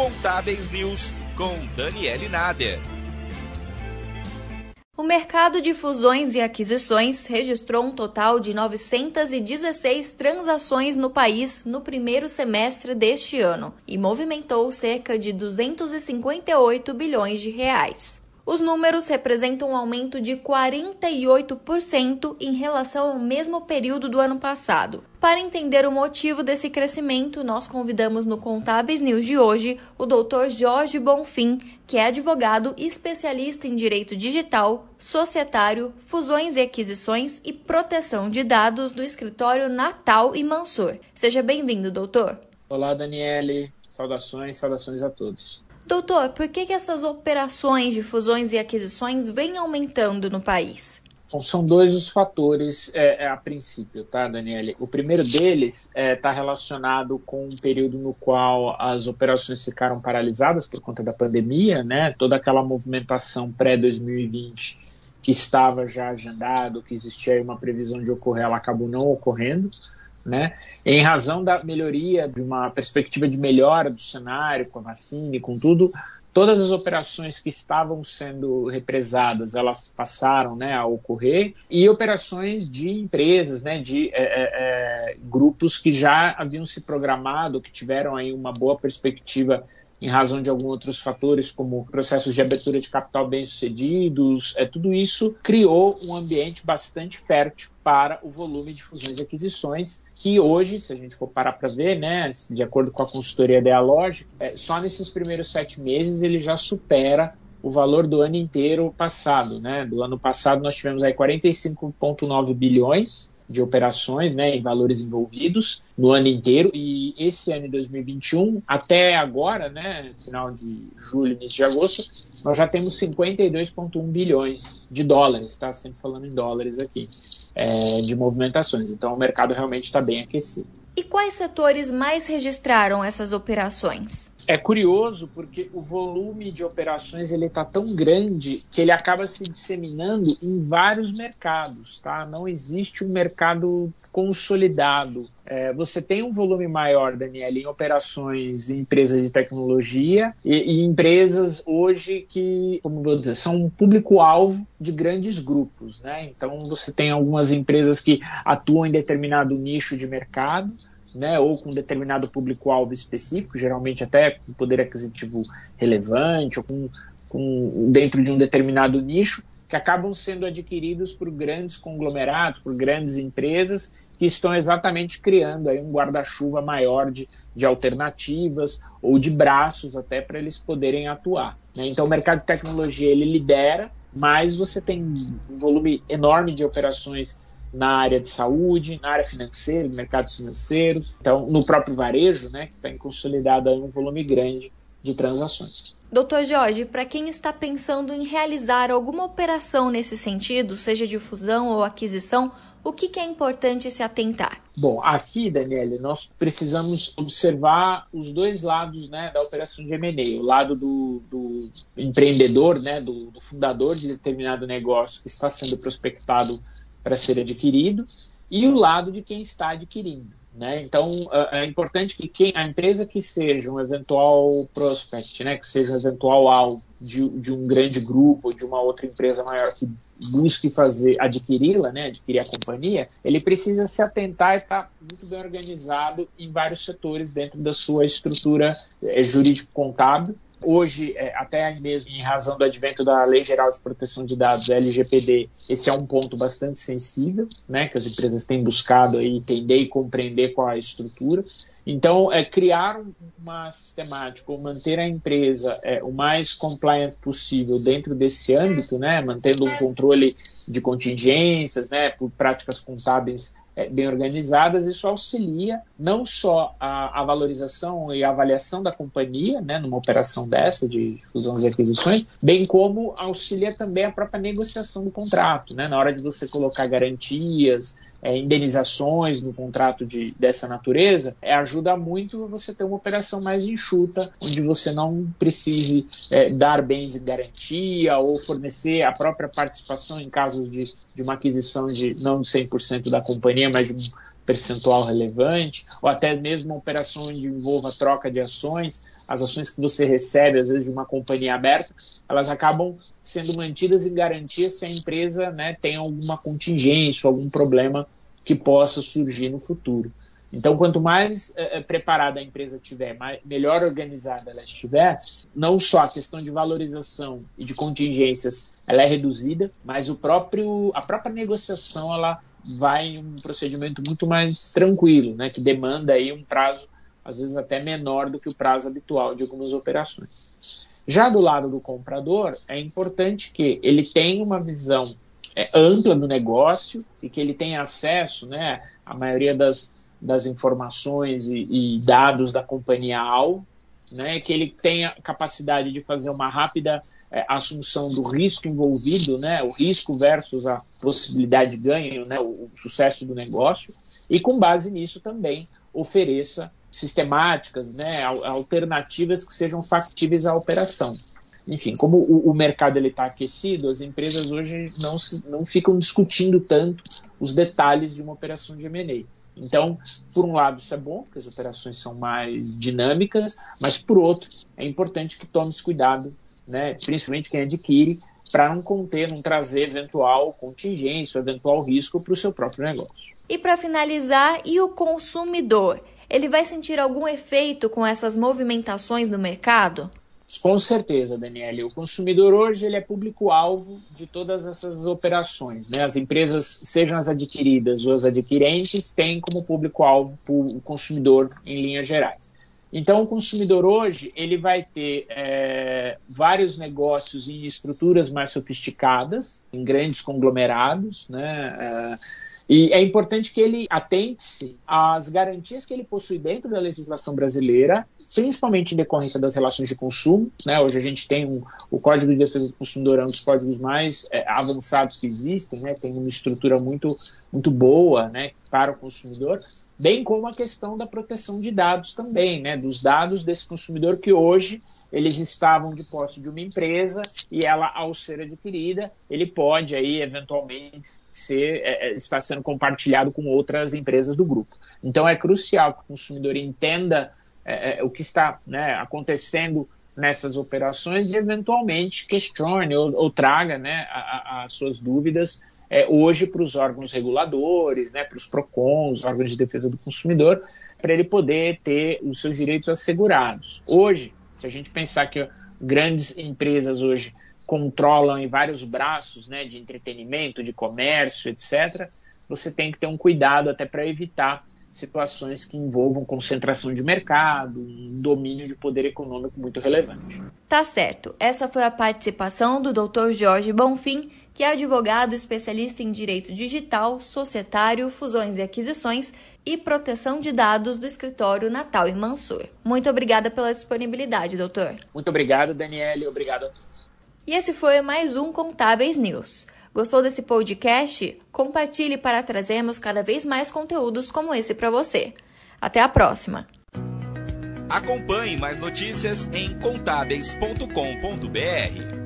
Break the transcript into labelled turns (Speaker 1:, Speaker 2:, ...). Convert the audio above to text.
Speaker 1: Contábeis News com Daniele Nader.
Speaker 2: O mercado de fusões e aquisições registrou um total de 916 transações no país no primeiro semestre deste ano e movimentou cerca de 258 bilhões de reais. Os números representam um aumento de 48% em relação ao mesmo período do ano passado. Para entender o motivo desse crescimento, nós convidamos no Contábeis News de hoje o Dr. Jorge Bonfim, que é advogado e especialista em direito digital, societário, fusões e aquisições e proteção de dados do escritório Natal e Mansur. Seja bem-vindo, doutor.
Speaker 3: Olá, Daniele. Saudações, saudações a todos.
Speaker 2: Doutor, por que, que essas operações de fusões e aquisições vêm aumentando no país?
Speaker 3: São dois os fatores é, é, a princípio, tá, Daniele? O primeiro deles está é, tá relacionado com um período no qual as operações ficaram paralisadas por conta da pandemia, né? Toda aquela movimentação pré-2020 que estava já agendado, que existia uma previsão de ocorrer, ela acabou não ocorrendo né? Em razão da melhoria, de uma perspectiva de melhora do cenário com a vacina e com tudo, todas as operações que estavam sendo represadas, elas passaram né, a ocorrer, e operações de empresas, né, de é, é, grupos que já haviam se programado, que tiveram aí uma boa perspectiva em razão de alguns outros fatores, como processos de abertura de capital bem-sucedidos, é, tudo isso criou um ambiente bastante fértil para o volume de fusões e aquisições, que hoje, se a gente for parar para ver, né, de acordo com a consultoria Dialogic, é, só nesses primeiros sete meses ele já supera o valor do ano inteiro passado. Né? Do ano passado nós tivemos aí 45,9 bilhões de operações né, em valores envolvidos no ano inteiro. E esse ano de 2021, até agora, né, final de julho, início de agosto, nós já temos 52,1 bilhões de dólares, tá? Sempre falando em dólares aqui, é, de movimentações. Então o mercado realmente está bem aquecido.
Speaker 2: E quais setores mais registraram essas operações?
Speaker 3: É curioso porque o volume de operações ele está tão grande que ele acaba se disseminando em vários mercados, tá? Não existe um mercado consolidado. É, você tem um volume maior, Daniela, em operações em empresas de tecnologia e, e empresas hoje que, como vou dizer, são um público-alvo de grandes grupos, né? Então você tem algumas empresas que atuam em determinado nicho de mercado né, ou com determinado público-alvo específico, geralmente até com poder aquisitivo relevante, ou com, com, dentro de um determinado nicho, que acabam sendo adquiridos por grandes conglomerados, por grandes empresas, que estão exatamente criando aí um guarda-chuva maior de, de alternativas ou de braços até para eles poderem atuar. Né? Então, o mercado de tecnologia ele lidera, mas você tem um volume enorme de operações na área de saúde, na área financeira, mercados financeiros, então no próprio varejo, né, que está consolidado um volume grande de transações.
Speaker 2: Doutor Jorge, para quem está pensando em realizar alguma operação nesse sentido, seja de fusão ou aquisição, o que, que, é importante se atentar?
Speaker 3: Bom, aqui, Daniele, nós precisamos observar os dois lados né, da operação de M&A. O lado do, do empreendedor, né, do, do, fundador de determinado negócio que está sendo prospectado para ser adquirido e o lado de quem está adquirindo. Né? Então, é importante que quem, a empresa que seja um eventual prospect, né, que seja um eventual alvo de, de um grande grupo, de uma outra empresa maior que busque fazer adquiri-la, né, adquirir a companhia, ele precisa se atentar e estar tá muito bem organizado em vários setores dentro da sua estrutura é, jurídico-contábil Hoje, é, até mesmo em razão do advento da Lei Geral de Proteção de Dados, LGPD, esse é um ponto bastante sensível, né, que as empresas têm buscado aí entender e compreender qual é a estrutura. Então, é, criar uma sistemática ou manter a empresa é, o mais compliant possível dentro desse âmbito, né, mantendo um controle de contingências, né, por práticas contábeis bem organizadas, isso auxilia não só a, a, valorização e a avaliação da companhia, né, numa operação dessa de fusões e aquisições, bem como auxilia também a própria negociação do contrato, né, na hora de você colocar garantias, é, indenizações no contrato de, dessa natureza, é, ajuda muito você ter uma operação mais enxuta, onde você não precise é, dar bens em garantia ou fornecer a própria participação em casos de, de uma aquisição de não de 100% da companhia, mas de percentual relevante, ou até mesmo uma operação onde envolva troca de ações, as ações que você recebe, às vezes, de uma companhia aberta, elas acabam sendo mantidas em garantia se a empresa né, tem alguma contingência, algum problema que possa surgir no futuro. Então, quanto mais é, preparada a empresa tiver, mais, melhor organizada ela estiver, não só a questão de valorização e de contingências ela é reduzida, mas o próprio, a própria negociação ela vai em um procedimento muito mais tranquilo, né, que demanda aí um prazo às vezes até menor do que o prazo habitual de algumas operações. Já do lado do comprador, é importante que ele tenha uma visão é, ampla do negócio e que ele tenha acesso né, à maioria das, das informações e, e dados da companhia-alvo, né, que ele tenha capacidade de fazer uma rápida é, assunção do risco envolvido, né, o risco versus a possibilidade de ganho, né, o, o sucesso do negócio, e com base nisso também ofereça sistemáticas, né, alternativas que sejam factíveis à operação. Enfim, como o, o mercado está aquecido, as empresas hoje não, se, não ficam discutindo tanto os detalhes de uma operação de M&A. Então, por um lado, isso é bom, porque as operações são mais dinâmicas, mas por outro, é importante que tome cuidado, né, principalmente quem adquire, para não conter, não trazer eventual contingência, eventual risco para o seu próprio negócio.
Speaker 2: E para finalizar, e o consumidor? ele vai sentir algum efeito com essas movimentações no mercado?
Speaker 3: Com certeza, Daniele. O consumidor hoje ele é público-alvo de todas essas operações. Né? As empresas, sejam as adquiridas ou as adquirentes, têm como público-alvo o consumidor em linhas gerais. Então, o consumidor hoje ele vai ter é, vários negócios em estruturas mais sofisticadas, em grandes conglomerados, né? É, e é importante que ele atente-se às garantias que ele possui dentro da legislação brasileira, principalmente em decorrência das relações de consumo. Né? Hoje a gente tem um, o Código de Defesa do Consumidor, é um dos códigos mais é, avançados que existem, né? tem uma estrutura muito, muito boa né, para o consumidor, bem como a questão da proteção de dados também, né? dos dados desse consumidor que hoje eles estavam de posse de uma empresa e ela, ao ser adquirida, ele pode aí eventualmente ser, é, é, estar sendo compartilhado com outras empresas do grupo. Então é crucial que o consumidor entenda é, é o que está né, acontecendo nessas operações e eventualmente questione ou, ou traga né, as suas dúvidas é, hoje para os órgãos reguladores, né, para os PROCONs, órgãos de defesa do consumidor, para ele poder ter os seus direitos assegurados. Hoje, se a gente pensar que grandes empresas hoje controlam em vários braços né, de entretenimento, de comércio, etc., você tem que ter um cuidado até para evitar situações que envolvam concentração de mercado, um domínio de poder econômico muito relevante.
Speaker 2: Tá certo. Essa foi a participação do Dr. Jorge Bonfim, que é advogado especialista em direito digital, societário, fusões e aquisições e proteção de dados do escritório Natal e Mansur. Muito obrigada pela disponibilidade, doutor.
Speaker 3: Muito obrigado, Daniele. Obrigado a todos.
Speaker 2: E esse foi mais um Contábeis News. Gostou desse podcast? Compartilhe para trazermos cada vez mais conteúdos como esse para você. Até a próxima!
Speaker 1: Acompanhe mais notícias em contábeis.com.br.